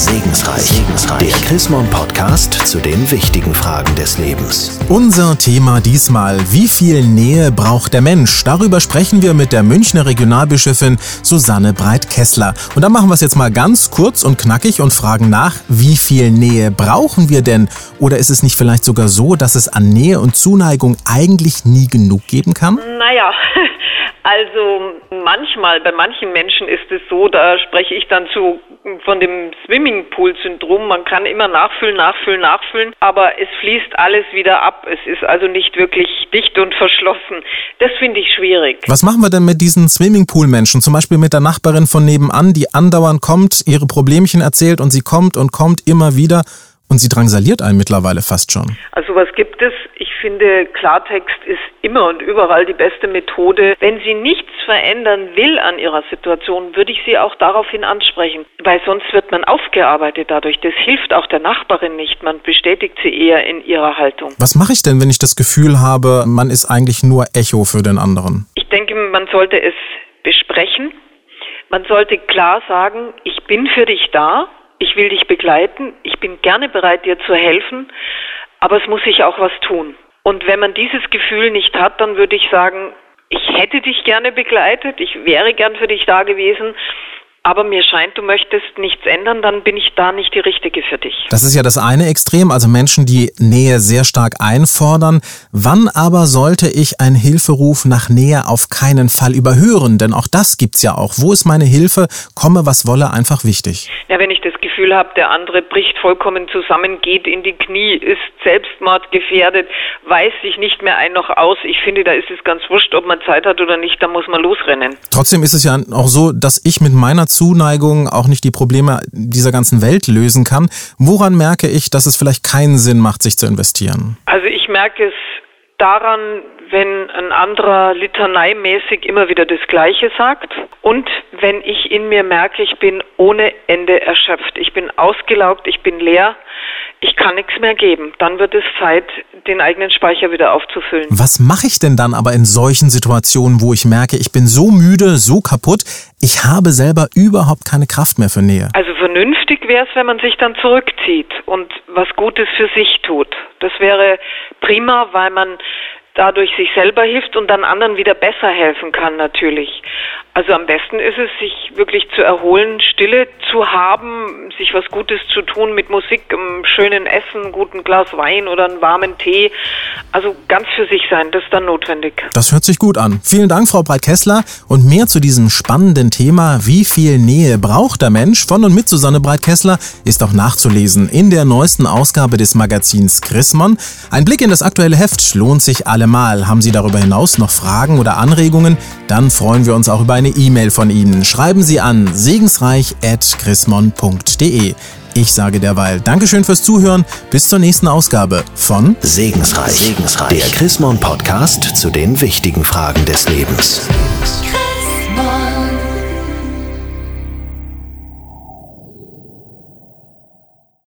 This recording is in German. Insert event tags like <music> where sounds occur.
Segensreich. Segensreich. Der Chrismon Podcast zu den wichtigen Fragen des Lebens. Unser Thema diesmal, wie viel Nähe braucht der Mensch? Darüber sprechen wir mit der Münchner Regionalbischöfin Susanne Breit-Kessler. Und dann machen wir es jetzt mal ganz kurz und knackig und fragen nach, wie viel Nähe brauchen wir denn? Oder ist es nicht vielleicht sogar so, dass es an Nähe und Zuneigung eigentlich nie genug geben kann? Naja, <laughs> also manchmal, bei manchen Menschen ist es so, da spreche ich dann zu von dem Swimmingpool-Syndrom. Man kann immer nachfüllen, nachfüllen, nachfüllen, aber es fließt alles wieder ab. Es ist also nicht wirklich dicht und verschlossen. Das finde ich schwierig. Was machen wir denn mit diesen Swimmingpool-Menschen? Zum Beispiel mit der Nachbarin von nebenan, die andauernd kommt, ihre Problemchen erzählt und sie kommt und kommt immer wieder und sie drangsaliert einen mittlerweile fast schon. Also was gibt es? Ich finde, Klartext ist immer und überall die beste Methode. Wenn sie nichts verändern will an ihrer Situation, würde ich sie auch daraufhin ansprechen, weil sonst wird man aufgearbeitet dadurch. Das hilft auch der Nachbarin nicht. Man bestätigt sie eher in ihrer Haltung. Was mache ich denn, wenn ich das Gefühl habe, man ist eigentlich nur Echo für den anderen? Ich denke, man sollte es besprechen. Man sollte klar sagen, ich bin für dich da ich will dich begleiten, ich bin gerne bereit, dir zu helfen, aber es muss sich auch was tun. Und wenn man dieses Gefühl nicht hat, dann würde ich sagen, ich hätte dich gerne begleitet, ich wäre gern für dich da gewesen, aber mir scheint, du möchtest nichts ändern, dann bin ich da nicht die Richtige für dich. Das ist ja das eine Extrem, also Menschen, die Nähe sehr stark einfordern. Wann aber sollte ich einen Hilferuf nach Nähe auf keinen Fall überhören? Denn auch das gibt's ja auch. Wo ist meine Hilfe? Komme, was wolle, einfach wichtig. Ja, wenn ich das Gefühl habe, der andere bricht vollkommen zusammen, geht in die Knie, ist selbstmordgefährdet, weiß sich nicht mehr ein noch aus. Ich finde, da ist es ganz wurscht, ob man Zeit hat oder nicht, da muss man losrennen. Trotzdem ist es ja auch so, dass ich mit meiner Zuneigung auch nicht die Probleme dieser ganzen Welt lösen kann. Woran merke ich, dass es vielleicht keinen Sinn macht, sich zu investieren? Also ich merke es daran, wenn ein anderer litaneimäßig immer wieder das Gleiche sagt und wenn ich in mir merke, ich bin ohne Ende erschöpft, ich bin ausgelaugt, ich bin leer, ich kann nichts mehr geben. Dann wird es Zeit, den eigenen Speicher wieder aufzufüllen. Was mache ich denn dann aber in solchen Situationen, wo ich merke, ich bin so müde, so kaputt, ich habe selber überhaupt keine Kraft mehr für Nähe? Also vernünftig wäre es, wenn man sich dann zurückzieht und was Gutes für sich tut. Das wäre prima, weil man dadurch sich selber hilft und dann anderen wieder besser helfen kann natürlich. Also am besten ist es, sich wirklich zu erholen, Stille zu haben, sich was Gutes zu tun mit Musik, einem schönen Essen, einem guten Glas Wein oder einen warmen Tee. Also ganz für sich sein, das ist dann notwendig. Das hört sich gut an. Vielen Dank, Frau Breit-Kessler. Und mehr zu diesem spannenden Thema, wie viel Nähe braucht der Mensch, von und mit Susanne Breit-Kessler, ist auch nachzulesen in der neuesten Ausgabe des Magazins Chrismon. Ein Blick in das aktuelle Heft lohnt sich allemal. Haben Sie darüber hinaus noch Fragen oder Anregungen? Dann freuen wir uns auch über eine E-Mail von Ihnen. Schreiben Sie an segensreich.chrismon.de. Ich sage derweil Dankeschön fürs Zuhören. Bis zur nächsten Ausgabe von Segensreich, Segensreich. der Chrismon Podcast zu den wichtigen Fragen des Lebens.